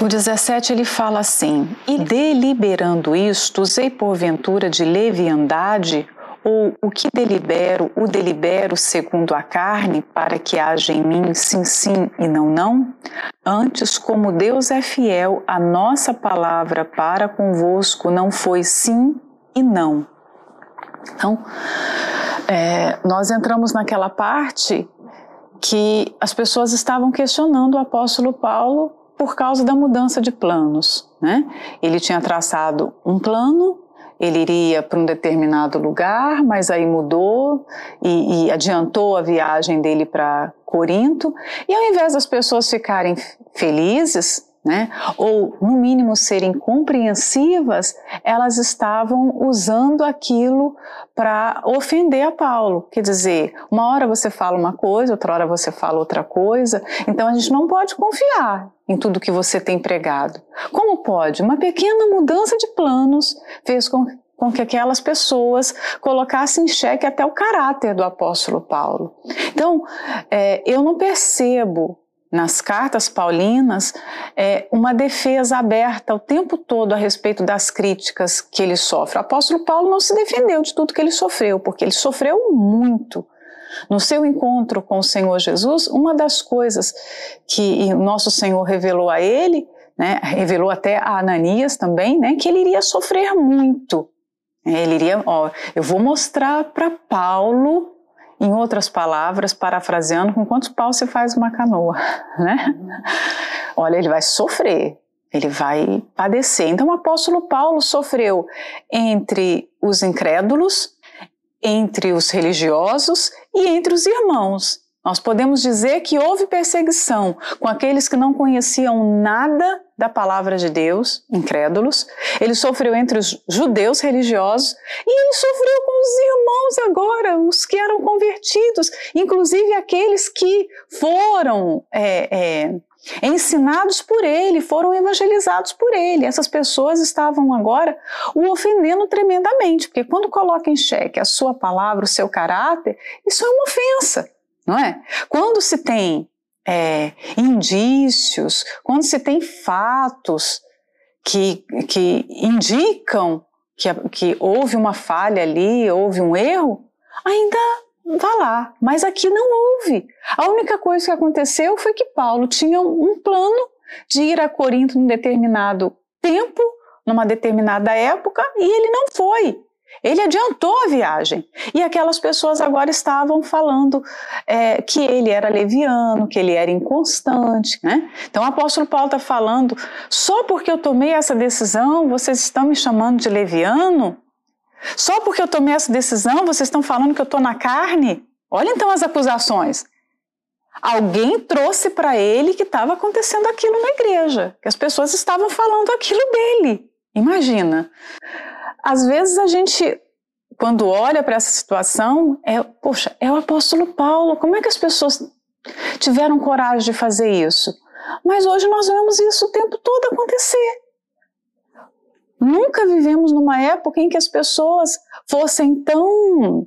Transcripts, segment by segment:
O 17 ele fala assim: E deliberando isto, usei porventura de leviandade, ou o que delibero, o delibero segundo a carne, para que haja em mim sim, sim e não, não? Antes, como Deus é fiel, a nossa palavra para convosco não foi sim e não. Então, é, nós entramos naquela parte que as pessoas estavam questionando o apóstolo Paulo por causa da mudança de planos. Né? Ele tinha traçado um plano, ele iria para um determinado lugar, mas aí mudou e, e adiantou a viagem dele para Corinto. E ao invés das pessoas ficarem felizes, né? ou no mínimo serem compreensivas, elas estavam usando aquilo para ofender a Paulo. Quer dizer, uma hora você fala uma coisa, outra hora você fala outra coisa, então a gente não pode confiar em tudo que você tem pregado. Como pode? Uma pequena mudança de planos fez com com que aquelas pessoas colocassem em xeque até o caráter do apóstolo Paulo. Então, é, eu não percebo nas cartas paulinas é, uma defesa aberta o tempo todo a respeito das críticas que ele sofre. O apóstolo Paulo não se defendeu de tudo que ele sofreu, porque ele sofreu muito. No seu encontro com o Senhor Jesus, uma das coisas que o nosso Senhor revelou a ele, né, revelou até a Ananias também, né, que ele iria sofrer muito. Ele iria, ó, eu vou mostrar para Paulo em outras palavras, parafraseando, com quantos paus se faz uma canoa, né? Olha, ele vai sofrer, ele vai padecer. Então, o apóstolo Paulo sofreu entre os incrédulos, entre os religiosos e entre os irmãos. Nós podemos dizer que houve perseguição com aqueles que não conheciam nada da palavra de Deus, incrédulos. Ele sofreu entre os judeus religiosos e ele sofreu com os irmãos agora, os que eram convertidos, inclusive aqueles que foram é, é, ensinados por ele, foram evangelizados por ele. Essas pessoas estavam agora o ofendendo tremendamente, porque quando coloca em xeque a sua palavra, o seu caráter, isso é uma ofensa não é? Quando se tem é, indícios, quando se tem fatos que, que indicam que, que houve uma falha ali, houve um erro, ainda vá lá. Mas aqui não houve. A única coisa que aconteceu foi que Paulo tinha um plano de ir a Corinto num determinado tempo, numa determinada época, e ele não foi. Ele adiantou a viagem. E aquelas pessoas agora estavam falando é, que ele era leviano, que ele era inconstante. Né? Então o apóstolo Paulo está falando: só porque eu tomei essa decisão, vocês estão me chamando de leviano? Só porque eu tomei essa decisão, vocês estão falando que eu estou na carne? Olha então as acusações. Alguém trouxe para ele que estava acontecendo aquilo na igreja, que as pessoas estavam falando aquilo dele. Imagina. Às vezes a gente, quando olha para essa situação, é, poxa, é o apóstolo Paulo, como é que as pessoas tiveram coragem de fazer isso? Mas hoje nós vemos isso o tempo todo acontecer. Nunca vivemos numa época em que as pessoas fossem tão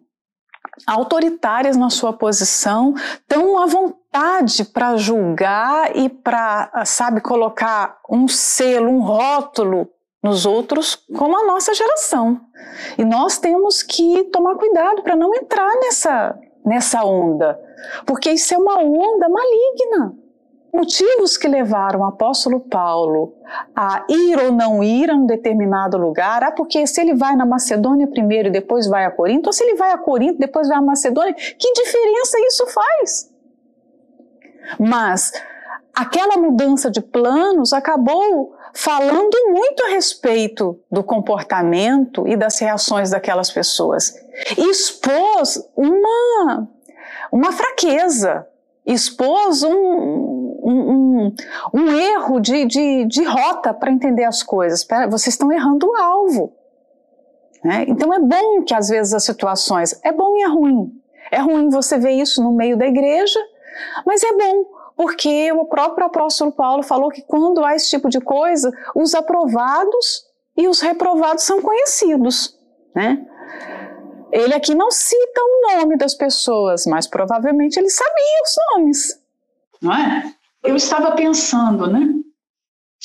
autoritárias na sua posição, tão à vontade para julgar e para, sabe, colocar um selo, um rótulo nos outros como a nossa geração. E nós temos que tomar cuidado para não entrar nessa, nessa onda, porque isso é uma onda maligna. Motivos que levaram o apóstolo Paulo a ir ou não ir a um determinado lugar, ah, porque se ele vai na Macedônia primeiro e depois vai a Corinto, ou se ele vai a Corinto e depois vai a Macedônia, que diferença isso faz? Mas aquela mudança de planos acabou falando muito a respeito do comportamento e das reações daquelas pessoas. expôs uma, uma fraqueza, expôs um, um, um, um erro de, de, de rota para entender as coisas. Vocês estão errando o alvo. Né? Então é bom que às vezes as situações, é bom e é ruim. É ruim você ver isso no meio da igreja, mas é bom porque o próprio apóstolo Paulo falou que quando há esse tipo de coisa, os aprovados e os reprovados são conhecidos, né? Ele aqui não cita o nome das pessoas, mas provavelmente ele sabia os nomes, não é? Eu estava pensando, né?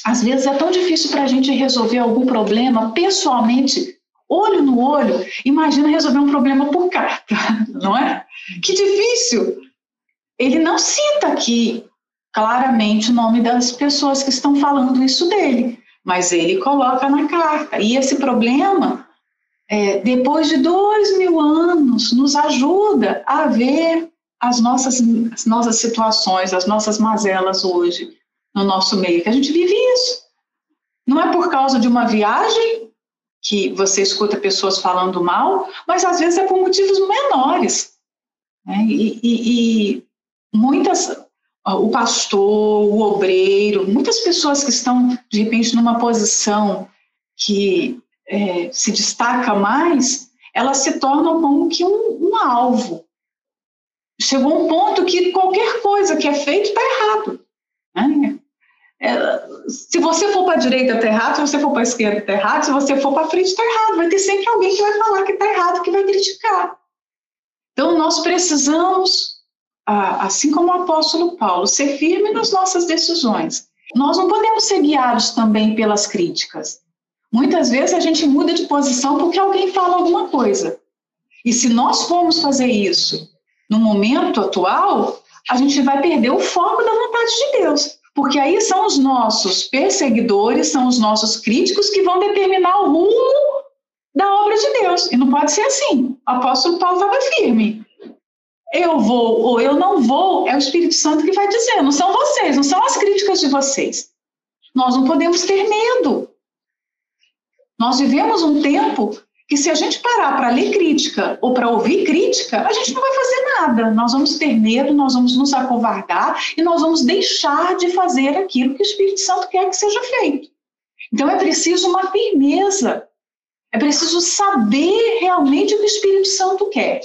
Às vezes é tão difícil para a gente resolver algum problema pessoalmente, olho no olho. Imagina resolver um problema por carta, não é? Que difícil! Ele não cita aqui claramente o nome das pessoas que estão falando isso dele, mas ele coloca na carta. E esse problema, é, depois de dois mil anos, nos ajuda a ver as nossas, as nossas situações, as nossas mazelas hoje no nosso meio, que a gente vive isso. Não é por causa de uma viagem que você escuta pessoas falando mal, mas às vezes é por motivos menores. Né? E, e, e muitas, o pastor, o obreiro, muitas pessoas que estão, de repente, numa posição que é, se destaca mais, elas se tornam como que um, um alvo. Chegou um ponto que qualquer coisa que é feito está errado. Né? É, se você for para a direita, está errado. Se você for para a esquerda, está errado. Se você for para frente, está errado. Vai ter sempre alguém que vai falar que está errado, que vai criticar. Então, nós precisamos, assim como o apóstolo Paulo, ser firme nas nossas decisões. Nós não podemos ser guiados também pelas críticas. Muitas vezes a gente muda de posição porque alguém fala alguma coisa. E se nós formos fazer isso no momento atual, a gente vai perder o foco da vontade de Deus. Porque aí são os nossos perseguidores, são os nossos críticos que vão determinar o rumo da obra de Deus. E não pode ser assim. O apóstolo Paulo estava firme. Eu vou ou eu não vou, é o Espírito Santo que vai dizer, não são vocês, não são as críticas de vocês. Nós não podemos ter medo. Nós vivemos um tempo que se a gente parar para ler crítica ou para ouvir crítica, a gente não vai fazer nada. Nós vamos ter medo, nós vamos nos acovardar e nós vamos deixar de fazer aquilo que o Espírito Santo quer que seja feito. Então é preciso uma firmeza. É preciso saber realmente o que o Espírito Santo quer.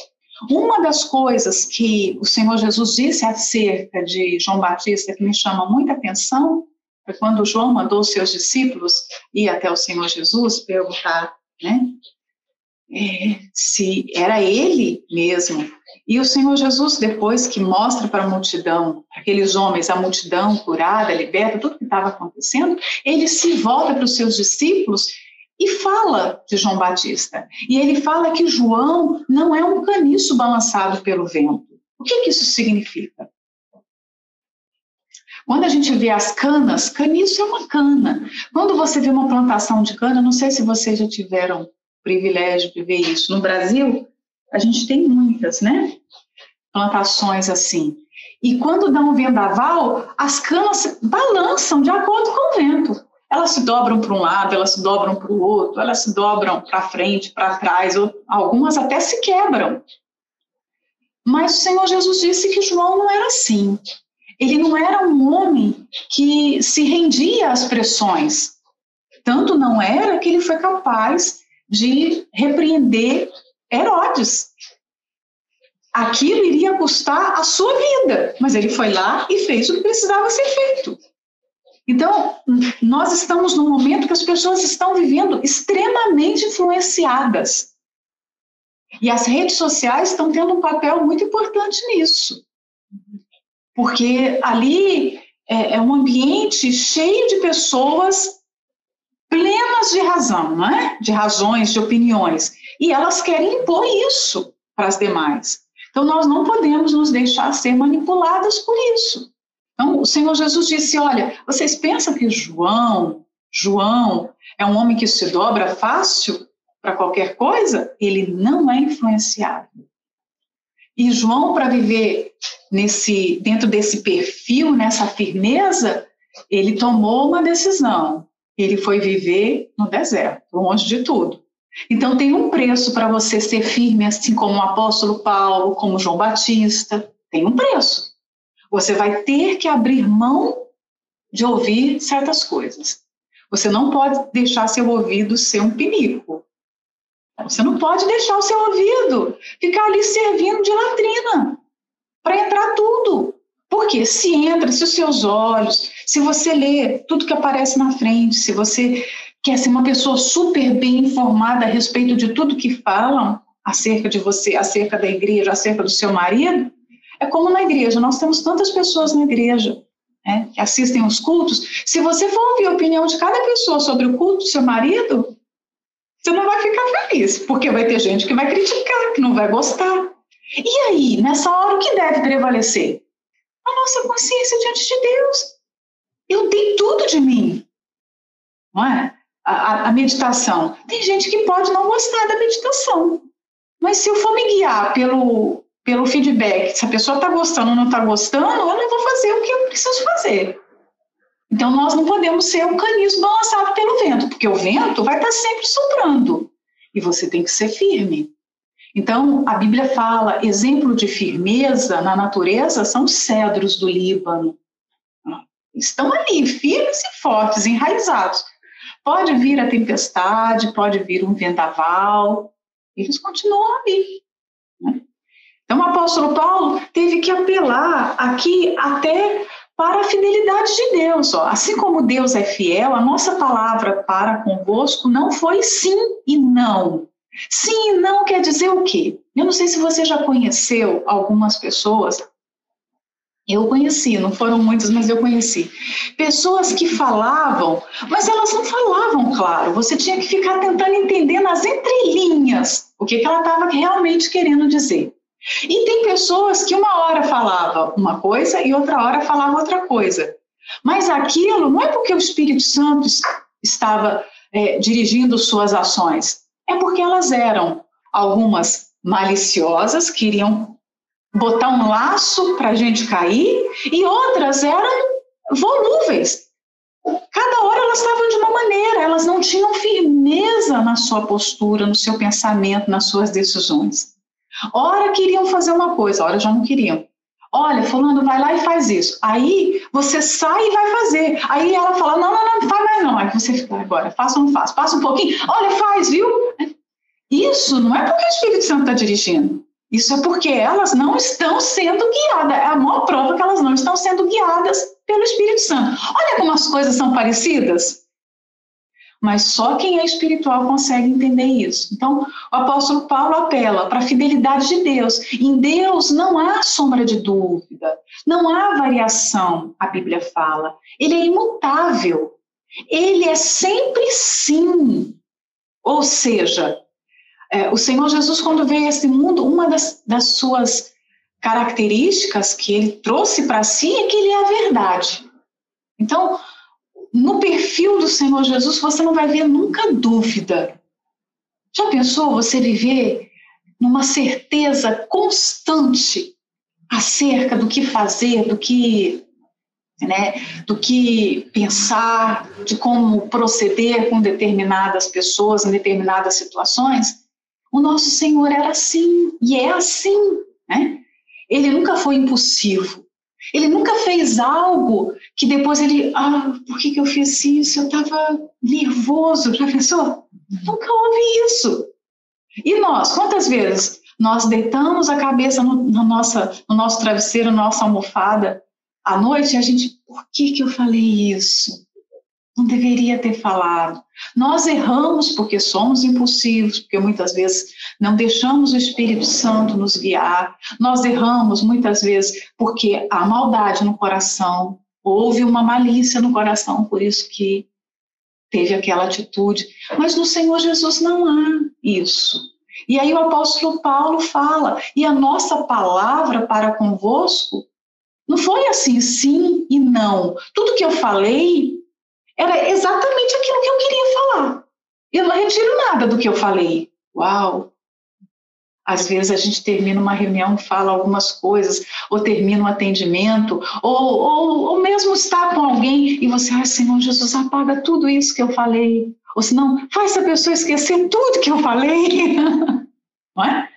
Uma das coisas que o Senhor Jesus disse acerca de João Batista que me chama muita atenção foi quando João mandou seus discípulos ir até o Senhor Jesus perguntar, né? é, se era ele mesmo. E o Senhor Jesus, depois que mostra para a multidão, aqueles homens, a multidão curada, liberta, tudo que estava acontecendo, ele se volta para os seus discípulos e fala de João Batista. E ele fala que João não é um caniço balançado pelo vento. O que, que isso significa? Quando a gente vê as canas, caniço é uma cana. Quando você vê uma plantação de cana, não sei se vocês já tiveram privilégio de ver isso. No Brasil, a gente tem muitas, né? Plantações assim. E quando dá um vendaval, as canas balançam de acordo com o vento. Elas se dobram para um lado, elas se dobram para o outro, elas se dobram para frente, para trás, ou algumas até se quebram. Mas o Senhor Jesus disse que João não era assim. Ele não era um homem que se rendia às pressões. Tanto não era que ele foi capaz de repreender Herodes. Aquilo iria custar a sua vida, mas ele foi lá e fez o que precisava ser feito. Então, nós estamos num momento que as pessoas estão vivendo extremamente influenciadas. E as redes sociais estão tendo um papel muito importante nisso. Porque ali é, é um ambiente cheio de pessoas plenas de razão, não é? De razões, de opiniões. E elas querem impor isso para as demais. Então, nós não podemos nos deixar ser manipuladas por isso. Então, o Senhor Jesus disse: Olha, vocês pensam que João, João é um homem que se dobra fácil para qualquer coisa? Ele não é influenciado. E João, para viver nesse, dentro desse perfil, nessa firmeza, ele tomou uma decisão ele foi viver no deserto, longe de tudo. Então tem um preço para você ser firme, assim como o apóstolo Paulo, como João Batista, tem um preço. Você vai ter que abrir mão de ouvir certas coisas. Você não pode deixar seu ouvido ser um pinico. Você não pode deixar o seu ouvido ficar ali servindo de latrina para entrar tudo. Porque se entra, se os seus olhos, se você lê tudo que aparece na frente, se você quer ser uma pessoa super bem informada a respeito de tudo que falam acerca de você, acerca da igreja, acerca do seu marido, é como na igreja, nós temos tantas pessoas na igreja né, que assistem os cultos, se você for ouvir a opinião de cada pessoa sobre o culto do seu marido, você não vai ficar feliz, porque vai ter gente que vai criticar, que não vai gostar. E aí, nessa hora, o que deve prevalecer? A nossa consciência diante de Deus. Eu dei tudo de mim. Não é? A, a, meditação. Tem gente que pode não gostar da meditação. Mas se eu for me guiar pelo, pelo feedback, se a pessoa está gostando ou não está gostando, eu não vou fazer o que eu preciso fazer. Então, nós não podemos ser um canismo balançado pelo vento, porque o vento vai estar tá sempre soprando e você tem que ser firme. Então, a Bíblia fala, exemplo de firmeza na natureza são os cedros do Líbano. Estão ali, firmes e fortes, enraizados. Pode vir a tempestade, pode vir um vendaval, eles continuam ali. Né? Então, o apóstolo Paulo teve que apelar aqui até para a fidelidade de Deus. Ó. Assim como Deus é fiel, a nossa palavra para convosco não foi sim e não. Sim e não quer dizer o quê? Eu não sei se você já conheceu algumas pessoas. Eu conheci, não foram muitas, mas eu conheci. Pessoas que falavam, mas elas não falavam claro. Você tinha que ficar tentando entender nas entrelinhas o que, que ela estava realmente querendo dizer. E tem pessoas que uma hora falava uma coisa e outra hora falava outra coisa. Mas aquilo não é porque o Espírito Santo estava é, dirigindo suas ações, é porque elas eram algumas maliciosas, queriam botar um laço para a gente cair, e outras eram volúveis. Cada hora elas estavam de uma maneira, elas não tinham firmeza na sua postura, no seu pensamento, nas suas decisões. Ora queriam fazer uma coisa, ora já não queriam. Olha, fulano, vai lá e faz isso. Aí você sai e vai fazer. Aí ela fala, não, não, não, faz mais não. Aí você fica, agora, faça ou não faça? Passa um pouquinho, olha, faz, viu? Isso não é porque o Espírito Santo está dirigindo. Isso é porque elas não estão sendo guiadas. É a maior prova que elas não estão sendo guiadas pelo Espírito Santo. Olha como as coisas são parecidas. Mas só quem é espiritual consegue entender isso. Então, o apóstolo Paulo apela para a fidelidade de Deus. Em Deus não há sombra de dúvida, não há variação, a Bíblia fala. Ele é imutável. Ele é sempre sim. Ou seja, é, o Senhor Jesus, quando veio a esse mundo, uma das, das suas características que ele trouxe para si é que ele é a verdade. Então, no perfil do Senhor Jesus, você não vai ver nunca dúvida. Já pensou você viver numa certeza constante acerca do que fazer, do que, né, do que pensar, de como proceder com determinadas pessoas em determinadas situações? O nosso Senhor era assim e é assim, né? Ele nunca foi impulsivo. Ele nunca fez algo que depois ele, ah, por que, que eu fiz isso? Eu estava nervoso, já pensou? Nunca houve isso. E nós, quantas vezes nós deitamos a cabeça no, na nossa, no nosso travesseiro, na nossa almofada, à noite, e a gente, por que, que eu falei isso? Não deveria ter falado. Nós erramos porque somos impulsivos, porque muitas vezes não deixamos o Espírito Santo nos guiar. Nós erramos muitas vezes porque há maldade no coração, houve uma malícia no coração, por isso que teve aquela atitude. Mas no Senhor Jesus não há isso. E aí o apóstolo Paulo fala, e a nossa palavra para convosco não foi assim, sim e não. Tudo que eu falei era exatamente aquilo que eu queria falar. Eu não retiro nada do que eu falei. Uau! Às vezes a gente termina uma reunião, fala algumas coisas, ou termina um atendimento, ou, ou, ou mesmo está com alguém e você, ai Senhor Jesus, apaga tudo isso que eu falei. Ou senão, faz a pessoa esquecer tudo que eu falei. Não é?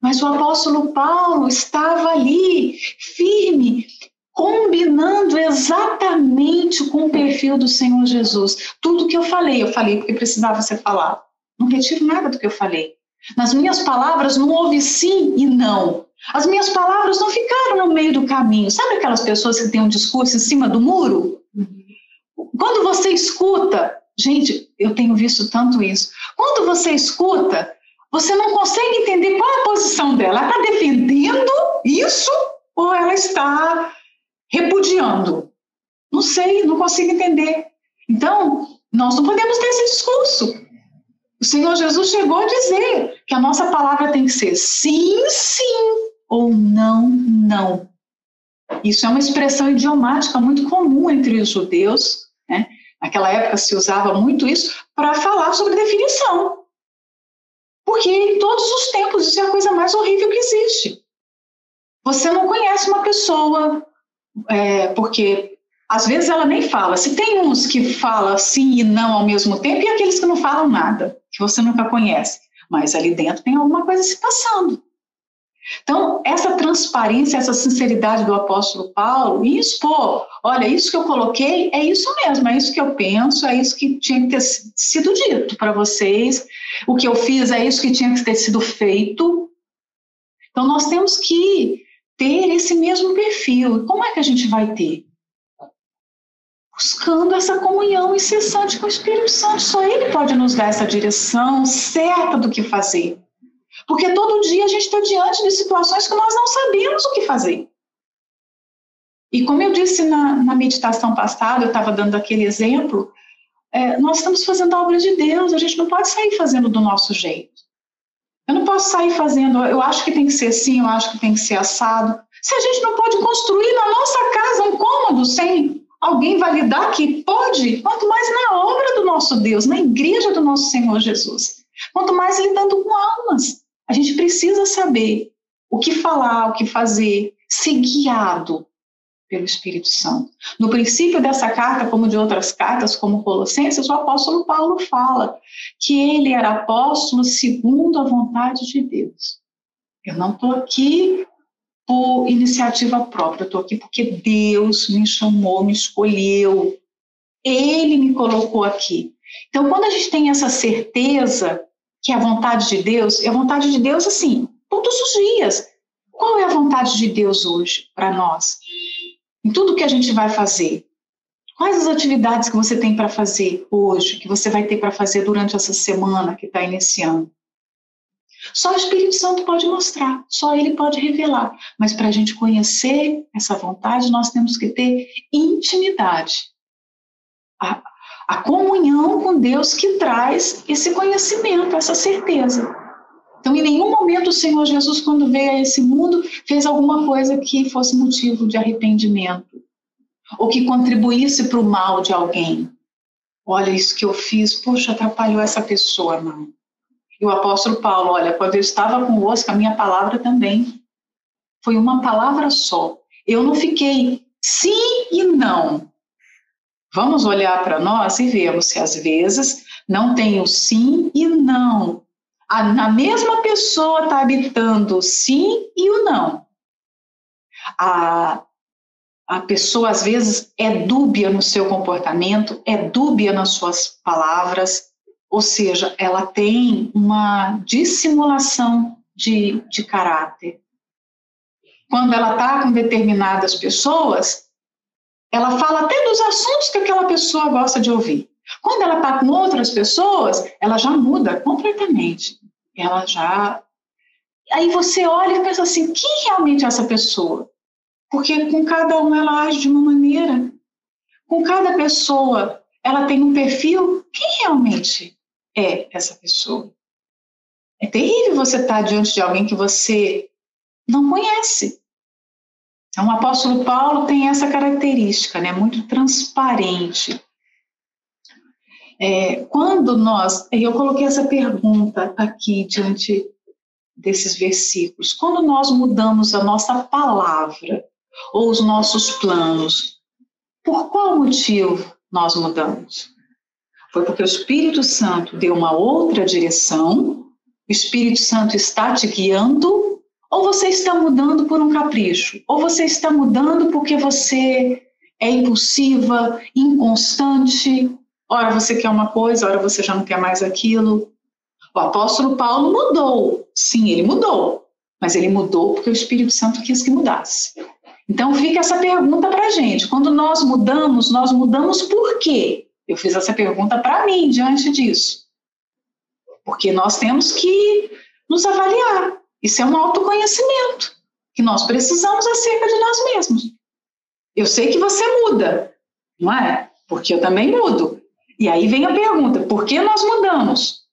Mas o apóstolo Paulo estava ali, firme, combinando exatamente com o perfil do Senhor Jesus. Tudo que eu falei, eu falei porque precisava ser falado. Não retiro nada do que eu falei. Nas minhas palavras não houve sim e não. As minhas palavras não ficaram no meio do caminho. Sabe aquelas pessoas que têm um discurso em cima do muro? Quando você escuta, gente, eu tenho visto tanto isso. Quando você escuta, você não consegue entender qual a posição dela. Ela está defendendo isso ou ela está repudiando. sei, não consigo entender. Então, nós não podemos ter esse discurso. O Senhor Jesus chegou a dizer que a nossa palavra tem que ser sim, sim ou não, não. Isso é uma expressão idiomática muito comum entre os judeus. Né? Naquela época se usava muito isso para falar sobre definição. Porque em todos os tempos isso é a coisa mais horrível que existe. Você não conhece uma pessoa, é, porque às vezes ela nem fala. Se tem uns que falam sim e não ao mesmo tempo, e aqueles que não falam nada, que você nunca conhece. Mas ali dentro tem alguma coisa se passando. Então, essa transparência, essa sinceridade do apóstolo Paulo em expor, olha, isso que eu coloquei é isso mesmo, é isso que eu penso, é isso que tinha que ter sido dito para vocês, o que eu fiz é isso que tinha que ter sido feito. Então, nós temos que ter esse mesmo perfil. Como é que a gente vai ter? Buscando essa comunhão incessante com o Espírito Santo. Só Ele pode nos dar essa direção certa do que fazer. Porque todo dia a gente está diante de situações que nós não sabemos o que fazer. E como eu disse na, na meditação passada, eu estava dando aquele exemplo, é, nós estamos fazendo a obra de Deus, a gente não pode sair fazendo do nosso jeito. Eu não posso sair fazendo, eu acho que tem que ser assim, eu acho que tem que ser assado. Se a gente não pode construir na nossa casa um cômodo sem alguém validar que pode, quanto mais na obra do nosso Deus, na igreja do nosso Senhor Jesus. Quanto mais lidando com almas. A gente precisa saber o que falar, o que fazer, ser guiado pelo Espírito Santo. No princípio dessa carta, como de outras cartas, como Colossenses, o apóstolo Paulo fala que ele era apóstolo segundo a vontade de Deus. Eu não estou aqui por iniciativa própria, eu estou aqui porque Deus me chamou, me escolheu, Ele me colocou aqui. Então, quando a gente tem essa certeza que é a vontade de Deus, é a vontade de Deus assim, todos os dias. Qual é a vontade de Deus hoje para nós? Em tudo que a gente vai fazer. Quais as atividades que você tem para fazer hoje, que você vai ter para fazer durante essa semana que está iniciando? Só o Espírito Santo pode mostrar, só ele pode revelar. Mas para a gente conhecer essa vontade, nós temos que ter intimidade. A, a comunhão com Deus que traz esse conhecimento, essa certeza. Então, em nenhum momento o Senhor Jesus, quando veio a esse mundo, fez alguma coisa que fosse motivo de arrependimento ou que contribuísse para o mal de alguém. Olha, isso que eu fiz, poxa, atrapalhou essa pessoa, não. E o apóstolo Paulo, olha, quando eu estava convosco, a minha palavra também foi uma palavra só. Eu não fiquei sim e não. Vamos olhar para nós e vemos se às vezes não tem o sim e não. A, na mesma pessoa está habitando o sim e o não. A, a pessoa às vezes é dúbia no seu comportamento, é dúbia nas suas palavras, ou seja, ela tem uma dissimulação de, de caráter. Quando ela está com determinadas pessoas, ela fala até dos assuntos que aquela pessoa gosta de ouvir. Quando ela está com outras pessoas, ela já muda completamente. Ela já. Aí você olha e pensa assim: quem realmente é essa pessoa? Porque com cada um ela age de uma maneira. Com cada pessoa ela tem um perfil. Quem realmente é essa pessoa? É terrível você estar diante de alguém que você não conhece. Então, o apóstolo Paulo tem essa característica, né, muito transparente. É, quando nós, eu coloquei essa pergunta aqui diante desses versículos, quando nós mudamos a nossa palavra ou os nossos planos, por qual motivo nós mudamos? Foi porque o Espírito Santo deu uma outra direção, o Espírito Santo está te guiando ou você está mudando por um capricho, ou você está mudando porque você é impulsiva, inconstante. Ora você quer uma coisa, ora você já não quer mais aquilo. O apóstolo Paulo mudou. Sim, ele mudou. Mas ele mudou porque o Espírito Santo quis que mudasse. Então fica essa pergunta para a gente. Quando nós mudamos, nós mudamos por quê? Eu fiz essa pergunta para mim diante disso. Porque nós temos que nos avaliar. Isso é um autoconhecimento que nós precisamos acerca de nós mesmos. Eu sei que você muda, Não é? Porque eu também mudo. E aí vem a pergunta: por que nós mudamos?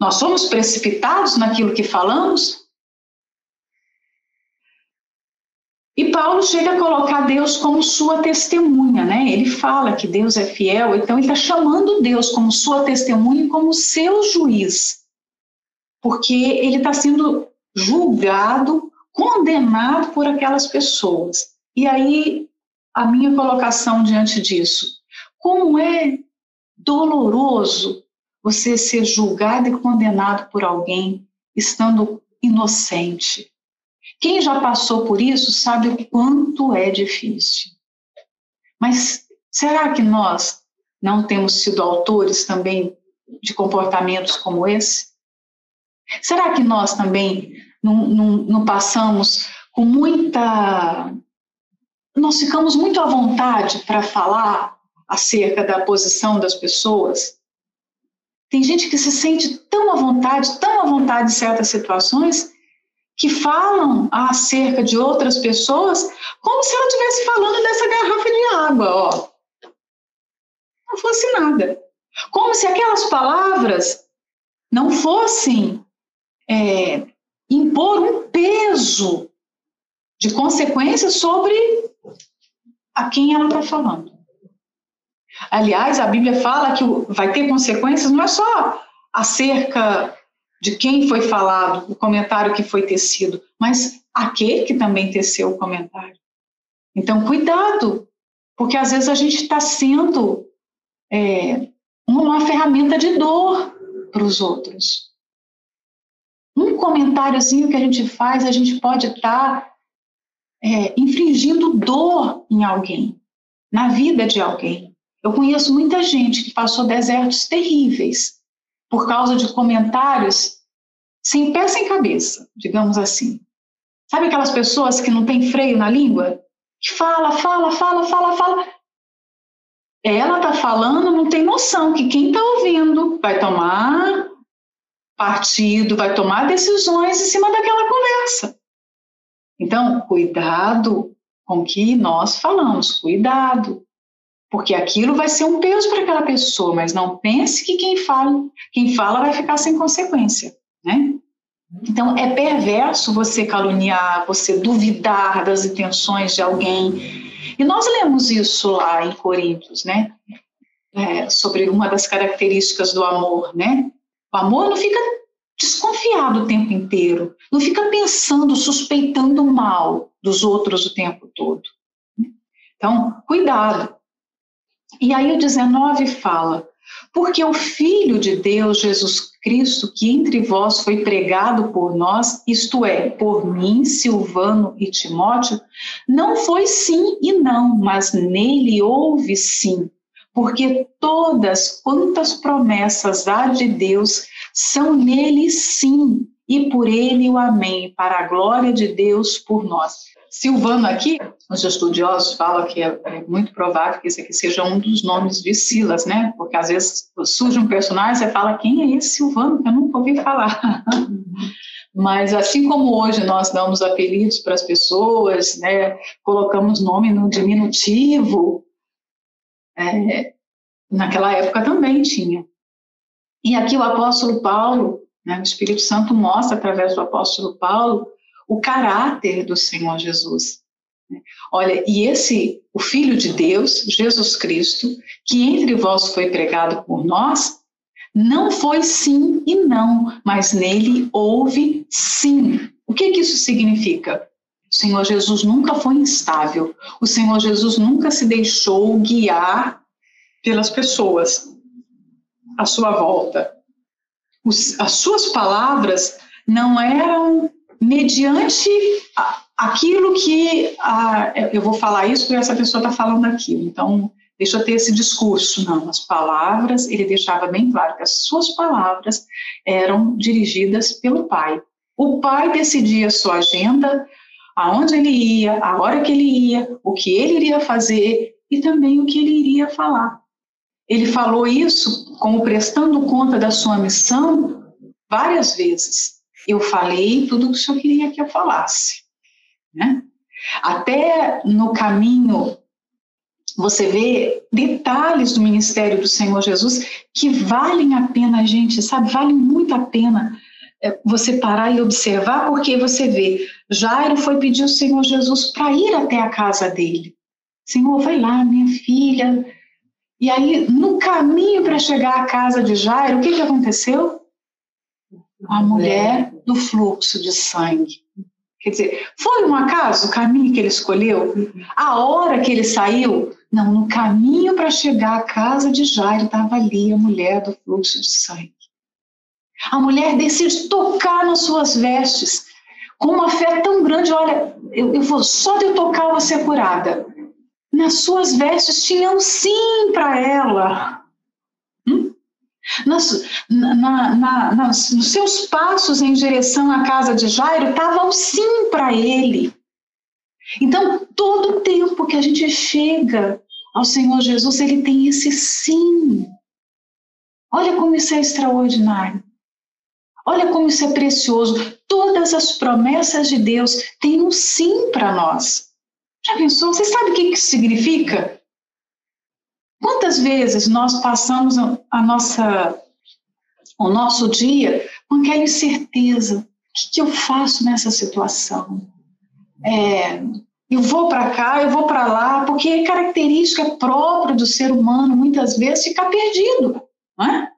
Nós somos precipitados naquilo que falamos? E Paulo chega a colocar Deus como sua testemunha, né? Ele fala que Deus é fiel, então ele está chamando Deus como sua testemunha, como seu juiz, porque ele está sendo julgado, condenado por aquelas pessoas. E aí a minha colocação diante disso, como é doloroso você ser julgado e condenado por alguém estando inocente. Quem já passou por isso sabe o quanto é difícil. Mas será que nós não temos sido autores também de comportamentos como esse? Será que nós também não, não, não passamos com muita. Nós ficamos muito à vontade para falar acerca da posição das pessoas? Tem gente que se sente tão à vontade, tão à vontade em certas situações, que falam acerca de outras pessoas como se ela estivesse falando dessa garrafa de água, ó. Não fosse nada. Como se aquelas palavras não fossem é, impor um peso de consequência sobre a quem ela está falando. Aliás, a Bíblia fala que vai ter consequências não é só acerca de quem foi falado, o comentário que foi tecido, mas aquele que também teceu o comentário. Então, cuidado, porque às vezes a gente está sendo é, uma ferramenta de dor para os outros. Um comentáriozinho que a gente faz, a gente pode estar tá, é, infringindo dor em alguém, na vida de alguém. Eu conheço muita gente que passou desertos terríveis por causa de comentários sem pé sem cabeça, digamos assim. Sabe aquelas pessoas que não têm freio na língua? Que fala, fala, fala, fala, fala. Ela está falando, não tem noção que quem está ouvindo vai tomar partido, vai tomar decisões em cima daquela conversa. Então, cuidado com o que nós falamos, cuidado. Porque aquilo vai ser um peso para aquela pessoa, mas não pense que quem fala, quem fala vai ficar sem consequência né? Então, é perverso você caluniar, você duvidar das intenções de alguém. E nós lemos isso lá em Coríntios, né? É, sobre uma das características do amor, né? O amor não fica desconfiado o tempo inteiro, não fica pensando, suspeitando o mal dos outros o tempo todo. Então, cuidado. E aí o 19 fala: porque o Filho de Deus, Jesus Cristo, que entre vós foi pregado por nós, isto é, por mim, Silvano e Timóteo, não foi sim e não, mas nele houve sim, porque todas quantas promessas há de Deus são nele sim, e por ele o amém, para a glória de Deus por nós. Silvano aqui, os estudiosos falam que é, é, muito provável que esse aqui seja um dos nomes de Silas, né? Porque às vezes surge um personagem e você fala, quem é esse Silvano? Eu nunca ouvi falar. Mas assim como hoje nós damos apelidos para as pessoas, né? Colocamos nome no diminutivo, é, naquela época também tinha. E aqui o apóstolo Paulo, né, o Espírito Santo mostra através do apóstolo Paulo o caráter do Senhor Jesus. Olha, e esse, o Filho de Deus, Jesus Cristo, que entre vós foi pregado por nós, não foi sim e não, mas nele houve sim. O que, que isso significa? O Senhor Jesus nunca foi instável, o Senhor Jesus nunca se deixou guiar pelas pessoas à sua volta. Os, as suas palavras não eram mediante aquilo que a, eu vou falar isso porque essa pessoa está falando aquilo. Então, deixa eu ter esse discurso. Não, as palavras, ele deixava bem claro que as suas palavras eram dirigidas pelo pai. O pai decidia a sua agenda, aonde ele ia, a hora que ele ia, o que ele iria fazer e também o que ele iria falar. Ele falou isso como prestando conta da sua missão várias vezes eu falei tudo o que o senhor queria que eu falasse. Né? Até no caminho você vê detalhes do ministério do Senhor Jesus que valem a pena, gente, sabe? Vale muito a pena é, você parar e observar, porque você vê, Jairo foi pedir ao Senhor Jesus para ir até a casa dele. Senhor, vai lá, minha filha. E aí, no caminho para chegar à casa de Jairo, o que, que aconteceu? A mulher do fluxo de sangue. Quer dizer, foi um acaso o caminho que ele escolheu? A hora que ele saiu? Não, no caminho para chegar à casa de Jairo estava ali a mulher do fluxo de sangue. A mulher decide tocar nas suas vestes com uma fé tão grande, olha, eu, eu vou só de eu tocar você é curada. Nas suas vestes tinha um sim para ela. Nas, na, na, nos seus passos em direção à casa de Jairo, estava um sim para ele. Então, todo tempo que a gente chega ao Senhor Jesus, ele tem esse sim. Olha como isso é extraordinário. Olha como isso é precioso. Todas as promessas de Deus têm um sim para nós. Já pensou? Você sabe o que isso significa? Quantas vezes nós passamos a nossa, o nosso dia com aquela incerteza? O que, eu faço nessa situação? É, eu vou para cá, eu vou para lá, porque é característica própria do ser humano, muitas vezes, ficar perdido. Não é?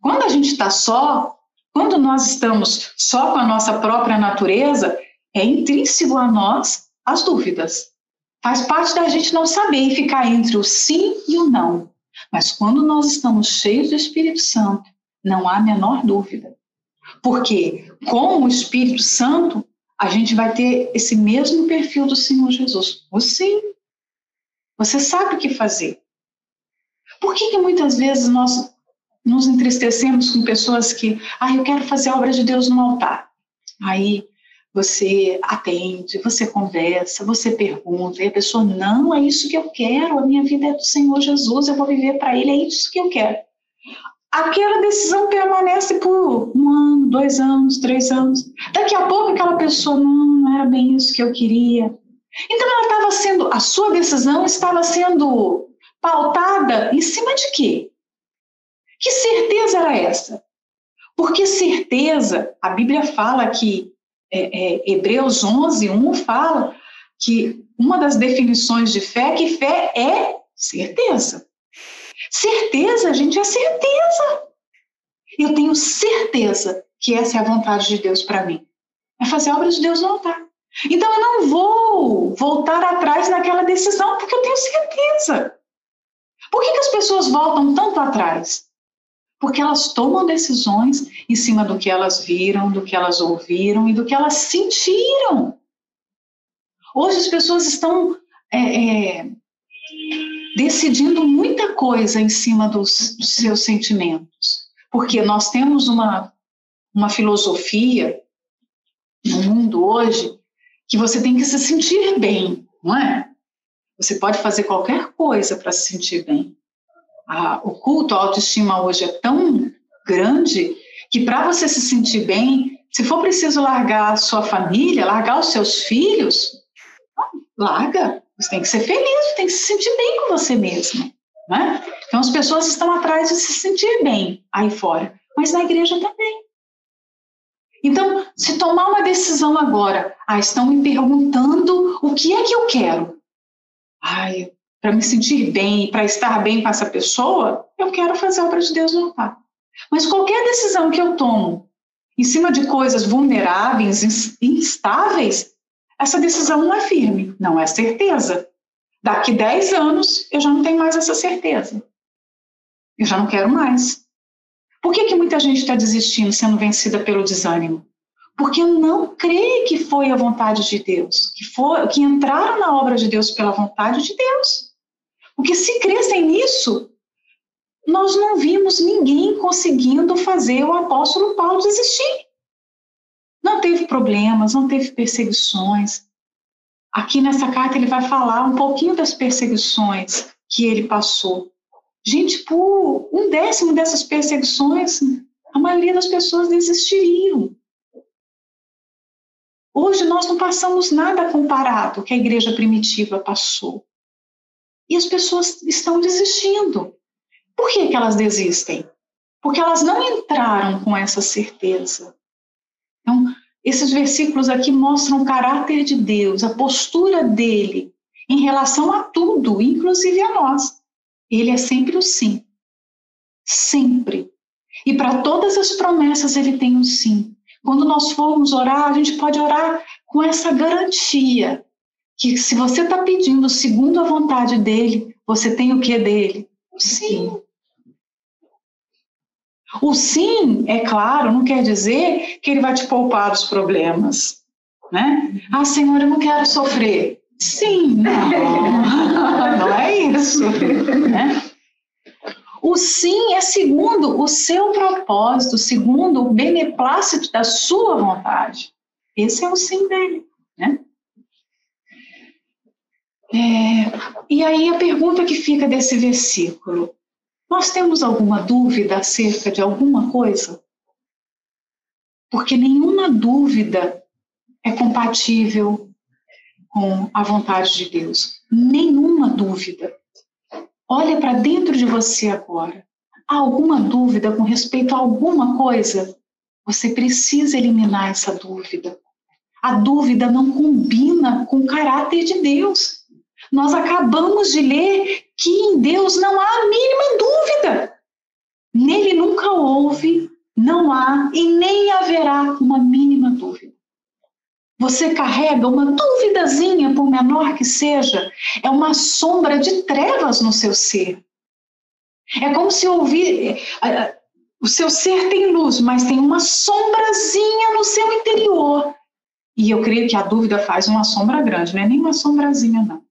Quando a gente está só, quando nós estamos só com a nossa própria natureza, é intrínseco a nós as dúvidas. Faz parte da gente não saber e ficar entre o sim e o não. Mas quando nós estamos cheios do Espírito Santo, não há a menor dúvida. Porque com o Espírito Santo, a gente vai ter esse mesmo perfil do Senhor Jesus. O sim. Você sabe o que fazer. Por que, que muitas vezes nós nos entristecemos com pessoas que, ah, eu quero fazer a obra de Deus no altar. Aí você atende, você conversa, você pergunta, e a pessoa, não, é isso que eu quero, a minha vida é do Senhor Jesus, eu vou viver para Ele, é isso que eu quero. Aquela decisão permanece por um ano, dois anos, três anos. Daqui a pouco aquela pessoa, não, não era bem isso que eu queria. Então ela estava sendo, a sua decisão estava sendo pautada em cima de quê? Que certeza era essa? Porque certeza, a Bíblia fala que, é, é, Hebreus 11, 1 fala que uma das definições de fé é que fé é certeza. Certeza, gente, é certeza. Eu tenho certeza que essa é a vontade de Deus para mim. É fazer a obra de Deus no altar. Então eu não vou voltar atrás naquela decisão, porque eu tenho certeza. Por que, que as pessoas voltam tanto atrás? Porque elas tomam decisões em cima do que elas viram, do que elas ouviram e do que elas sentiram. Hoje as pessoas estão é, é, decidindo muita coisa em cima dos, dos, seus sentimentos, porque nós temos uma, uma filosofia no mundo hoje que você tem que se sentir bem, não é? Você pode fazer qualquer coisa para se sentir bem a, o culto, a autoestima hoje é tão grande que para você se sentir bem, se for preciso largar a sua família, largar os seus filhos, larga. Você tem que ser feliz, tem que se sentir bem com você mesmo. Né? Então as pessoas estão atrás de se sentir bem aí fora, mas na igreja também. Então, se tomar uma decisão agora, ah, estão me perguntando o que é que eu quero. Ai, para me sentir bem, para estar bem com essa pessoa, eu quero fazer a obra de Deus no altar. Mas qualquer decisão que eu tomo em cima de coisas vulneráveis, instáveis, essa decisão não é firme, não é certeza. Daqui 10 anos eu já não tenho mais essa certeza. Eu já não quero mais. Por que, que muita gente está desistindo, sendo vencida pelo desânimo? Porque não crê que foi a vontade de Deus, que, for, que entraram na obra de Deus pela vontade de Deus. Porque se crescem nisso, nós não vimos ninguém conseguindo fazer o apóstolo Paulo desistir. Não teve problemas, não teve perseguições. Aqui nessa carta ele vai falar um pouquinho das perseguições que ele passou. Gente, por um décimo dessas perseguições, a maioria das pessoas desistiriam. Hoje nós não passamos nada comparado que a igreja primitiva passou. E as pessoas estão desistindo. Por que, que elas desistem? Porque elas não entraram com essa certeza. Então, esses versículos aqui mostram o caráter de Deus, a postura dele em relação a tudo, inclusive a nós. Ele é sempre o sim. Sempre. E para todas as promessas ele tem um sim. Quando nós formos orar, a gente pode orar com essa garantia que se você está pedindo segundo a vontade dele, você tem o que dele? O sim. O sim, é claro, não quer dizer que ele vai te poupar dos problemas. Né? Ah, Senhor, eu não quero sofrer. Sim, não, não é isso. Né? O sim é segundo o seu propósito, segundo o beneplácito da sua vontade. Esse é o sim dele. Né? E aí a pergunta que fica desse versículo: nós temos alguma dúvida acerca de alguma coisa? Porque nenhuma dúvida é compatível com a vontade de Deus. Nenhuma dúvida. Olha para dentro de você agora. Há alguma dúvida com respeito a alguma coisa? Você precisa eliminar essa dúvida. A dúvida não combina com o caráter de Deus. Nós acabamos de ler que em Deus não há a mínima dúvida. Nele nunca houve, não há e nem haverá uma mínima dúvida. Você carrega uma duvidazinha, por menor que seja, é uma sombra de trevas no seu ser. É como se ouvir. O seu ser tem luz, mas tem uma sombrazinha no seu interior. E eu creio que a dúvida faz uma sombra grande, não é nem uma sombrazinha, não.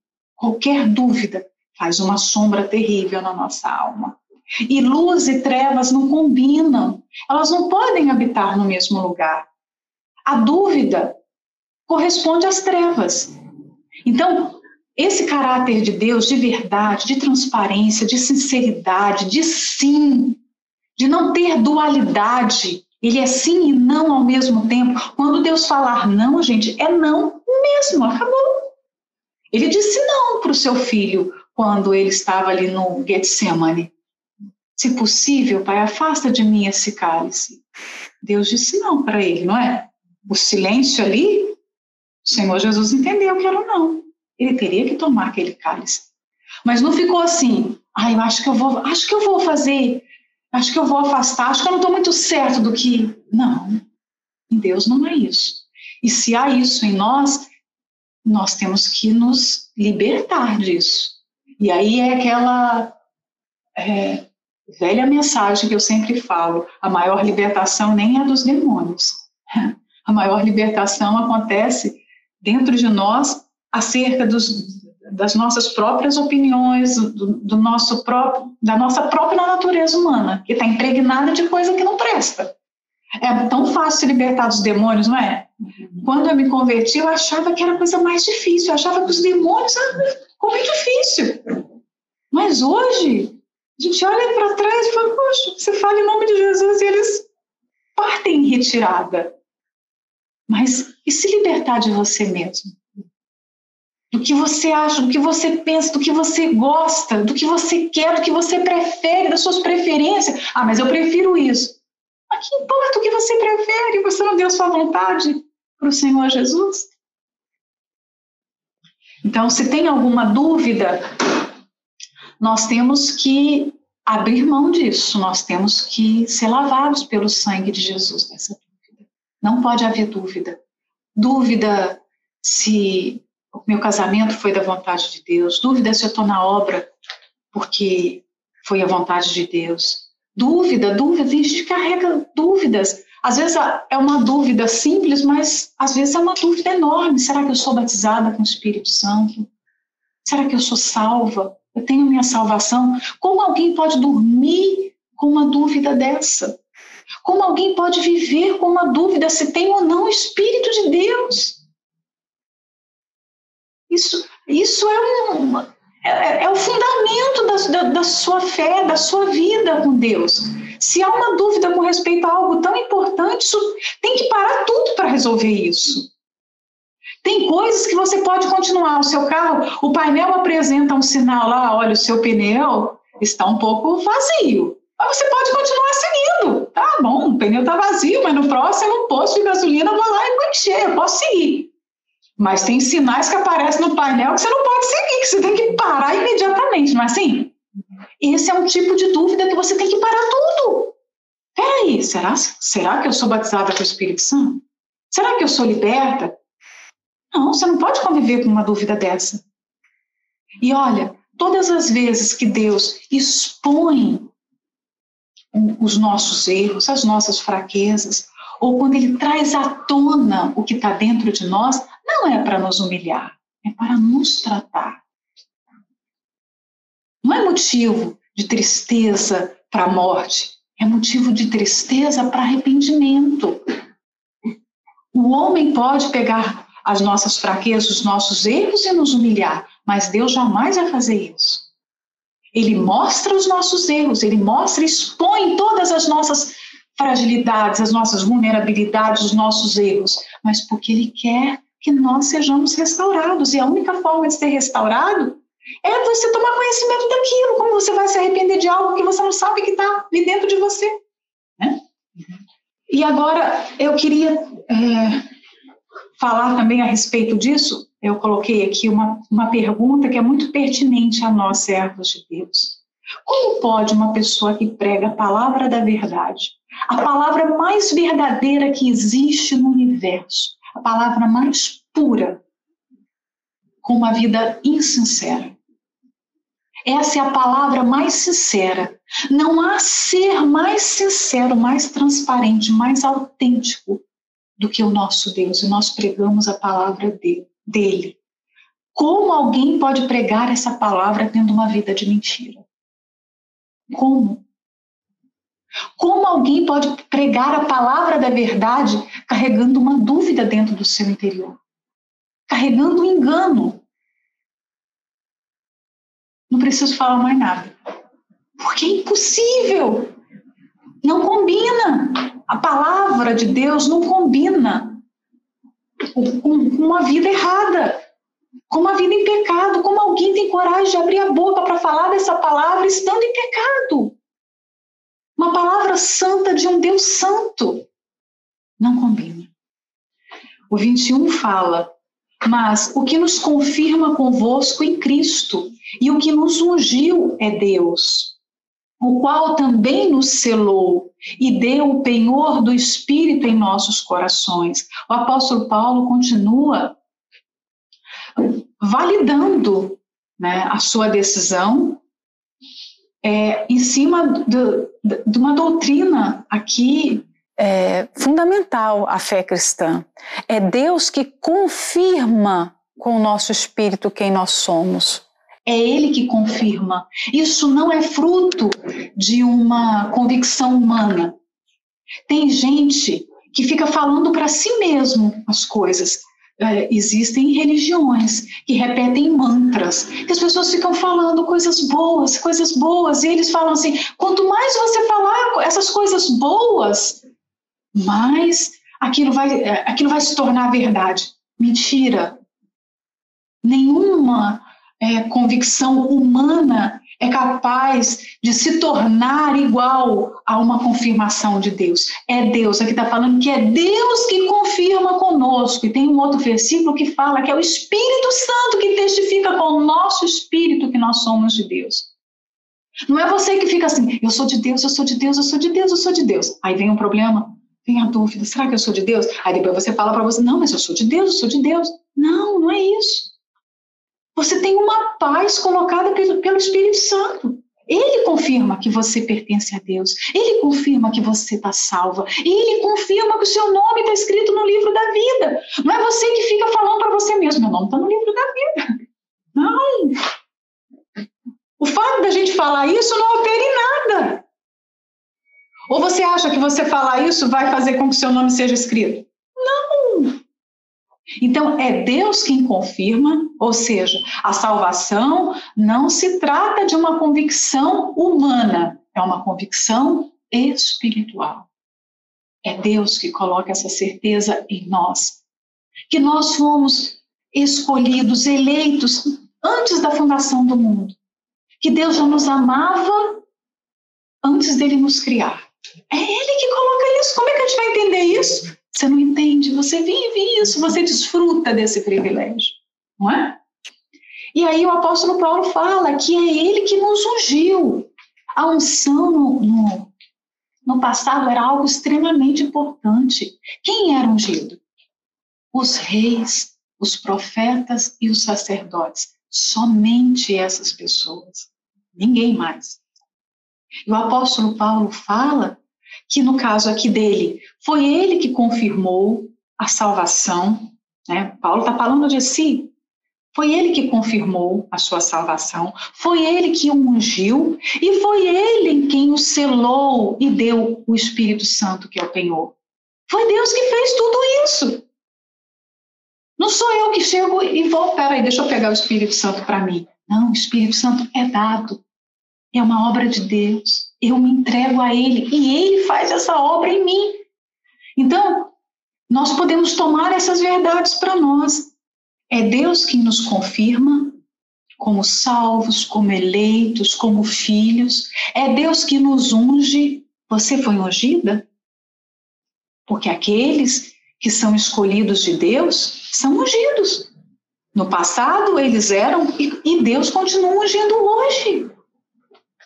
Qualquer dúvida faz uma sombra terrível na nossa alma. E luz e trevas não combinam, elas não podem habitar no mesmo lugar. A dúvida corresponde às trevas. Então, esse caráter de Deus de verdade, de transparência, de sinceridade, de sim, de não ter dualidade, ele é sim e não ao mesmo tempo. Quando Deus falar não, gente, é não mesmo, acabou. Ele disse não para o seu filho quando ele estava ali no Getsemane. Se possível, pai, afasta de mim esse cálice. Deus disse não para ele, não é? O silêncio ali, o Senhor Jesus entendeu que era não. Ele teria que tomar aquele cálice. Mas não ficou assim, ah, eu acho que eu vou, acho que eu vou fazer, acho que eu vou afastar, acho que eu não estou muito certo do que. Não, em Deus não é isso. E se há isso em nós, nós temos que nos libertar disso. E aí é aquela é, velha mensagem que eu sempre falo: a maior libertação nem é dos demônios. A maior libertação acontece dentro de nós acerca dos, das nossas próprias opiniões, do, do, nosso próprio, da nossa própria natureza humana, que está impregnada de coisa que não presta. É tão fácil libertar dos demônios, não é? Uhum. Quando eu me converti, eu achava que era a coisa mais difícil, eu achava que os demônios eram muito difícil. Mas hoje, a gente olha para trás e fala, poxa, você fala em nome de Jesus e eles partem em retirada. Mas e se libertar de você mesmo? Do que você acha, do que você pensa, do que você gosta, do que você quer, do que você prefere, das suas preferências. Ah, mas eu prefiro isso. Mas que importa o que você prefere? Você não deu sua vontade para o Senhor Jesus? Então, se tem alguma dúvida, nós temos que abrir mão disso, nós temos que ser lavados pelo sangue de Jesus dessa dúvida. Não pode haver dúvida. Dúvida se o meu casamento foi da vontade de Deus, dúvida se eu estou na obra porque foi a vontade de Deus, dúvida, dúvida, a gente carrega dúvidas. Às vezes é uma dúvida simples, mas às vezes é uma dúvida enorme. Será que eu sou batizada com o Espírito Santo? Será que eu sou salva? Eu tenho minha salvação? Como alguém pode dormir com uma dúvida dessa? Como alguém pode viver com uma dúvida se tem ou não o Espírito de Deus? Isso, isso é uma, é, é o fundamento da, da, da sua fé, da sua vida com Deus. Se há uma dúvida com respeito a algo tão importante, tem que parar tudo para resolver isso. Tem coisas que você pode continuar. O seu carro o painel apresenta um sinal lá, olha, o seu pneu está um pouco vazio. Mas você pode continuar seguindo. Tá bom, o pneu está vazio, mas no próximo posto de gasolina eu vou lá e vou encher, eu posso seguir. Mas tem sinais que aparecem no painel que você não pode seguir, que você tem que parar imediatamente, não é assim? Esse é um tipo de dúvida que você tem que parar tudo. Peraí, será, será que eu sou batizada com o Espírito Santo? Será que eu sou liberta? Não, você não pode conviver com uma dúvida dessa. E olha, todas as vezes que Deus expõe os nossos erros, as nossas fraquezas, ou quando Ele traz à tona o que está dentro de nós, não é para nos humilhar, é para nos tratar. Não é motivo de tristeza para a morte, é motivo de tristeza para arrependimento. O homem pode pegar as nossas fraquezas, os nossos erros e nos humilhar, mas Deus jamais vai fazer isso. Ele mostra os nossos erros, ele mostra, expõe todas as nossas fragilidades, as nossas vulnerabilidades, os nossos erros, mas porque ele quer que nós sejamos restaurados. E a única forma de ser restaurado é você tomar conhecimento daquilo. Como você vai se arrepender de algo que você não sabe que está ali dentro de você? Né? E agora eu queria é, falar também a respeito disso. Eu coloquei aqui uma, uma pergunta que é muito pertinente a nós, servos de Deus. Como pode uma pessoa que prega a palavra da verdade, a palavra mais verdadeira que existe no universo, a palavra mais pura, com uma vida insincera? Essa é a palavra mais sincera. Não há ser mais sincero, mais transparente, mais autêntico do que o nosso Deus. E nós pregamos a palavra dele. Como alguém pode pregar essa palavra tendo uma vida de mentira? Como? Como alguém pode pregar a palavra da verdade carregando uma dúvida dentro do seu interior? Carregando um engano, não preciso falar mais nada. Porque é impossível. Não combina. A palavra de Deus não combina com, uma vida errada, com uma vida em pecado. Como alguém tem coragem de abrir a boca para falar dessa palavra estando em pecado? Uma palavra santa de um Deus santo. Não combina. O 21 fala: Mas o que nos confirma convosco em Cristo e o que nos ungiu é Deus, o qual também nos selou e deu o penhor do Espírito em nossos corações. O apóstolo Paulo continua validando né, a sua decisão é, em cima de, uma doutrina aqui é fundamental a fé cristã. É Deus que confirma com o nosso espírito quem nós somos. É Ele que confirma. Isso não é fruto de uma convicção humana. Tem gente que fica falando para si mesmo as coisas. É, existem religiões que repetem mantras, que as pessoas ficam falando coisas boas, coisas boas, e eles falam assim: quanto mais você falar essas coisas boas, mais aquilo vai, é, aquilo vai se tornar verdade. Mentira. Nenhuma é, convicção humana é capaz de se tornar igual a uma confirmação de Deus. É Deus, aqui está falando que é Deus que confirma conosco. E tem um outro versículo que fala que é o Espírito Santo que testifica com o nosso espírito que nós somos de Deus. Não é você que fica assim, eu sou de Deus, eu sou de Deus, eu sou de Deus, eu sou de Deus. Aí vem um problema, vem a dúvida, será que eu sou de Deus? Aí depois você fala para você, não, mas eu sou de Deus, eu sou de Deus. Não, não é isso. Você tem uma paz colocada pelo Espírito Santo. Ele confirma que você pertence a Deus. Ele confirma que você está salva. Ele confirma que o seu nome está escrito no livro da vida. Não é você que fica falando para você mesmo: meu nome está no livro da vida. Não. O fato da gente falar isso não altera em nada. Ou você acha que você falar isso vai fazer com que o seu nome seja escrito? Então, é Deus quem confirma, ou seja, a salvação não se trata de uma convicção humana, é uma convicção espiritual. É Deus que coloca essa certeza em nós, que nós fomos escolhidos, eleitos antes da fundação do mundo. Que Deus já nos amava antes dele nos criar. É Ele que coloca isso. Como é que a gente vai entender isso? Você não entende, você vive isso, você desfruta desse privilégio, não é? E aí o apóstolo Paulo fala que é ele que nos ungiu. A unção no, no, no passado era algo extremamente importante. Quem era ungido? Os reis, os profetas e os sacerdotes. Somente essas pessoas. Ninguém mais. E o apóstolo Paulo fala que no caso aqui dele, foi ele que confirmou a salvação. Né? Paulo está falando de si. Foi ele que confirmou a sua salvação, foi ele que o ungiu e foi ele quem o selou e deu o Espírito Santo que é o penhor. Foi Deus que fez tudo isso. Não sou eu que chego e vou, peraí, deixa eu pegar o Espírito Santo para mim. Não, o Espírito Santo é dado. É uma obra de Deus eu me entrego a Ele e Ele faz essa obra em mim. Então, nós podemos tomar essas verdades para nós. É Deus quem nos confirma como salvos, como eleitos, como filhos. É Deus que nos unge. Você foi ungida? Porque aqueles que são escolhidos de Deus são ungidos. No passado eles eram e Deus continua ungindo hoje.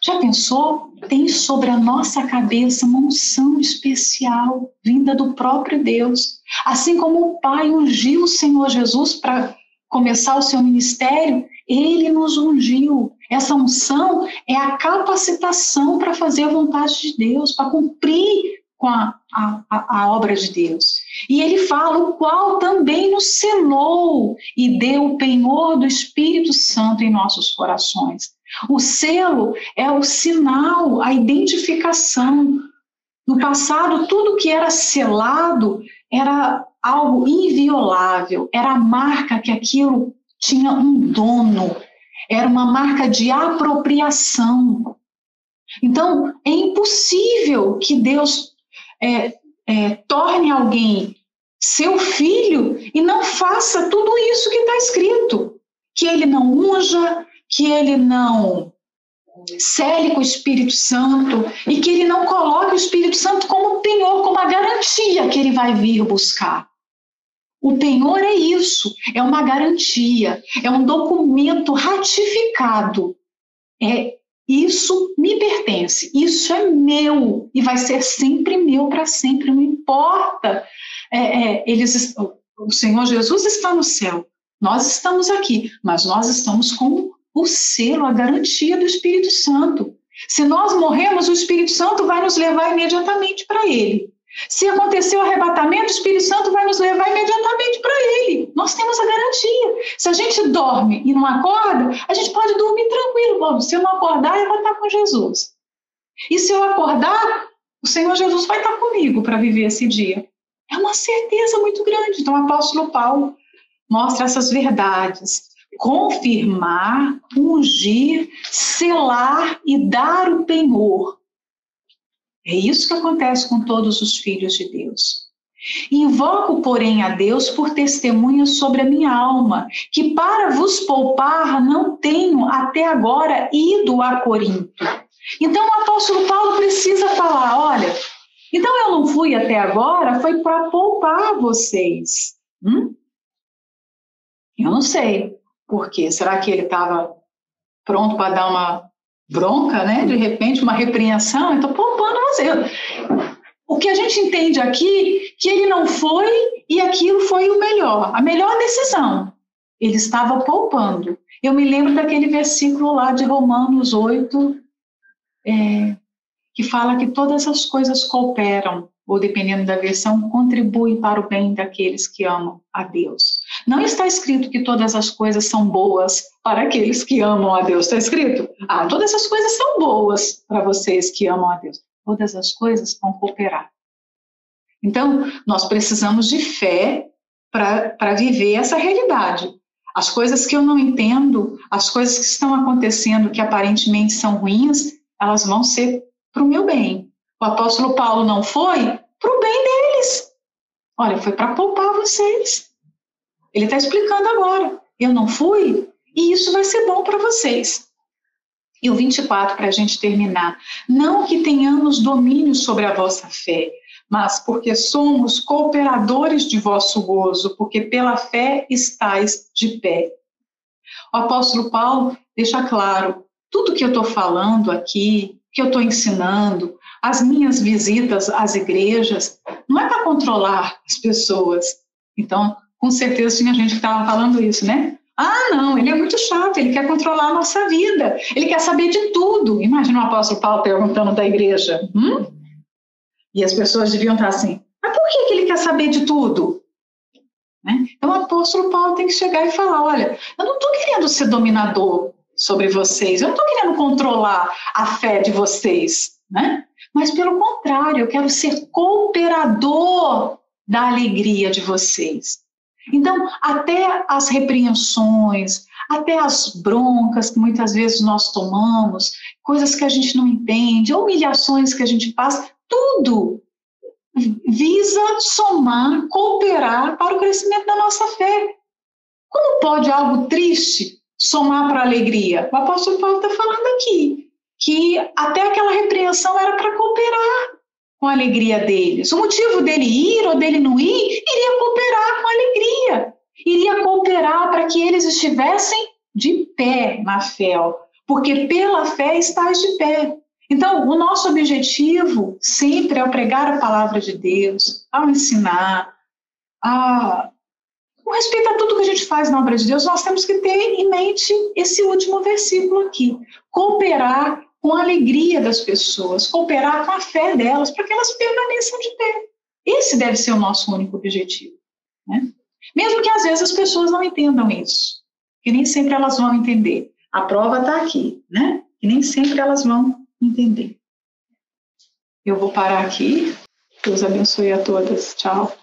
Já pensou? Tem sobre a nossa cabeça uma unção especial vinda do próprio Deus. Assim como o Pai ungiu o Senhor Jesus para começar o seu ministério, ele nos ungiu. Essa unção é a capacitação para fazer a vontade de Deus, para cumprir com a, a, a, obra de Deus. E ele fala, o qual também nos selou e deu o penhor do Espírito Santo em nossos corações. O selo é o sinal, a identificação. No passado, tudo que era selado era algo inviolável, era a marca que aquilo tinha um dono, era uma marca de apropriação. Então, é impossível que Deus é, é, torne alguém seu filho e não faça tudo isso que está escrito. Que ele não unja, que ele não cele com o Espírito Santo e que ele não coloque o Espírito Santo como penhor, como a garantia que ele vai vir buscar. O penhor é isso, é uma garantia, é um documento ratificado. É isso me pertence, isso é meu e vai ser sempre meu para sempre, não importa. É, é, eles, o Senhor Jesus está no céu, nós estamos aqui, mas nós estamos com o selo, a garantia do Espírito Santo. Se nós morremos, o Espírito Santo vai nos levar imediatamente para Ele. Se acontecer o arrebatamento, o Espírito Santo vai nos levar imediatamente para Ele. Nós temos a garantia. Se a gente dorme e não acorda, a gente pode dormir tranquilo. Bom, se eu não acordar, eu vou estar com Jesus. E se eu acordar, o Senhor Jesus vai estar comigo para viver esse dia. É uma certeza muito grande. Então, o apóstolo Paulo mostra essas verdades confirmar, ungir, selar e dar o penhor. É isso que acontece com todos os filhos de Deus. Invoco, porém, a Deus por testemunha sobre a minha alma, que para vos poupar não tenho até agora ido a Corinto. Então o apóstolo Paulo precisa falar: olha, então eu não fui até agora, foi para poupar vocês. Hum? Eu não sei. Por quê? Será que ele estava pronto para dar uma bronca, né? De repente, uma repreensão? Então, poupando você. O que a gente entende aqui, que ele não foi e aquilo foi o melhor, a melhor decisão. Ele estava poupando. Eu me lembro daquele versículo lá de Romanos 8, é, que fala que todas as coisas cooperam, ou dependendo da versão, contribuem para o bem daqueles que amam a Deus. Não está escrito que todas as coisas são boas para aqueles que amam a Deus. Está escrito? Ah, todas as coisas são boas para vocês que amam a Deus. Todas as coisas vão cooperar. Então, nós precisamos de fé para viver essa realidade. As coisas que eu não entendo, as coisas que estão acontecendo que aparentemente são ruins, elas vão ser para o meu bem. O apóstolo Paulo não foi para o bem deles. Olha, foi para poupar vocês. Ele está explicando agora. Eu não fui E isso vai ser bom para vocês. E o 24, para a gente terminar. Não que tenhamos domínio sobre a vossa fé, mas porque somos cooperadores de vosso gozo, porque pela fé estáis de pé. O apóstolo Paulo deixa claro: tudo que eu estou falando aqui, que eu estou ensinando, as minhas visitas às igrejas, não é para controlar as pessoas. Então, com certeza tinha gente que estava falando isso, né? Ah, não, ele é muito chato, ele quer controlar a nossa vida, ele quer saber de tudo. Imagina o apóstolo Paulo perguntando da igreja. Hum? E as pessoas deviam estar assim, mas por que, que ele quer saber de tudo? Né? Então o apóstolo Paulo tem que chegar e falar: olha, eu não estou querendo ser dominador sobre vocês, eu não estou querendo controlar a fé de vocês, né? mas pelo contrário, eu quero ser cooperador da alegria de vocês. Então, até as repreensões, até as broncas que muitas vezes nós tomamos, coisas que a gente não entende, humilhações que a gente passa, tudo visa somar, cooperar para o crescimento da nossa fé. Como pode algo triste somar para a alegria? O apóstolo Paulo está falando aqui que até aquela repreensão era para cooperar com a alegria deles. O motivo dele ir ou dele não ir, iria cooperar com a alegria, iria cooperar para que eles estivessem de pé na fé, porque pela fé estás de pé. Então, o nosso objetivo sempre é pregar a palavra de Deus, ao ensinar, a com respeito a tudo que a gente faz na obra de Deus, nós temos que ter em mente esse último versículo aqui: cooperar com a alegria das pessoas, cooperar com a fé delas, para que elas permaneçam de pé. Esse deve ser o nosso único objetivo. Né? Mesmo que às vezes as pessoas não entendam isso, que nem sempre elas vão entender. A prova está aqui, né? Que nem sempre elas vão entender. Eu vou parar aqui. Deus abençoe a todas. Tchau.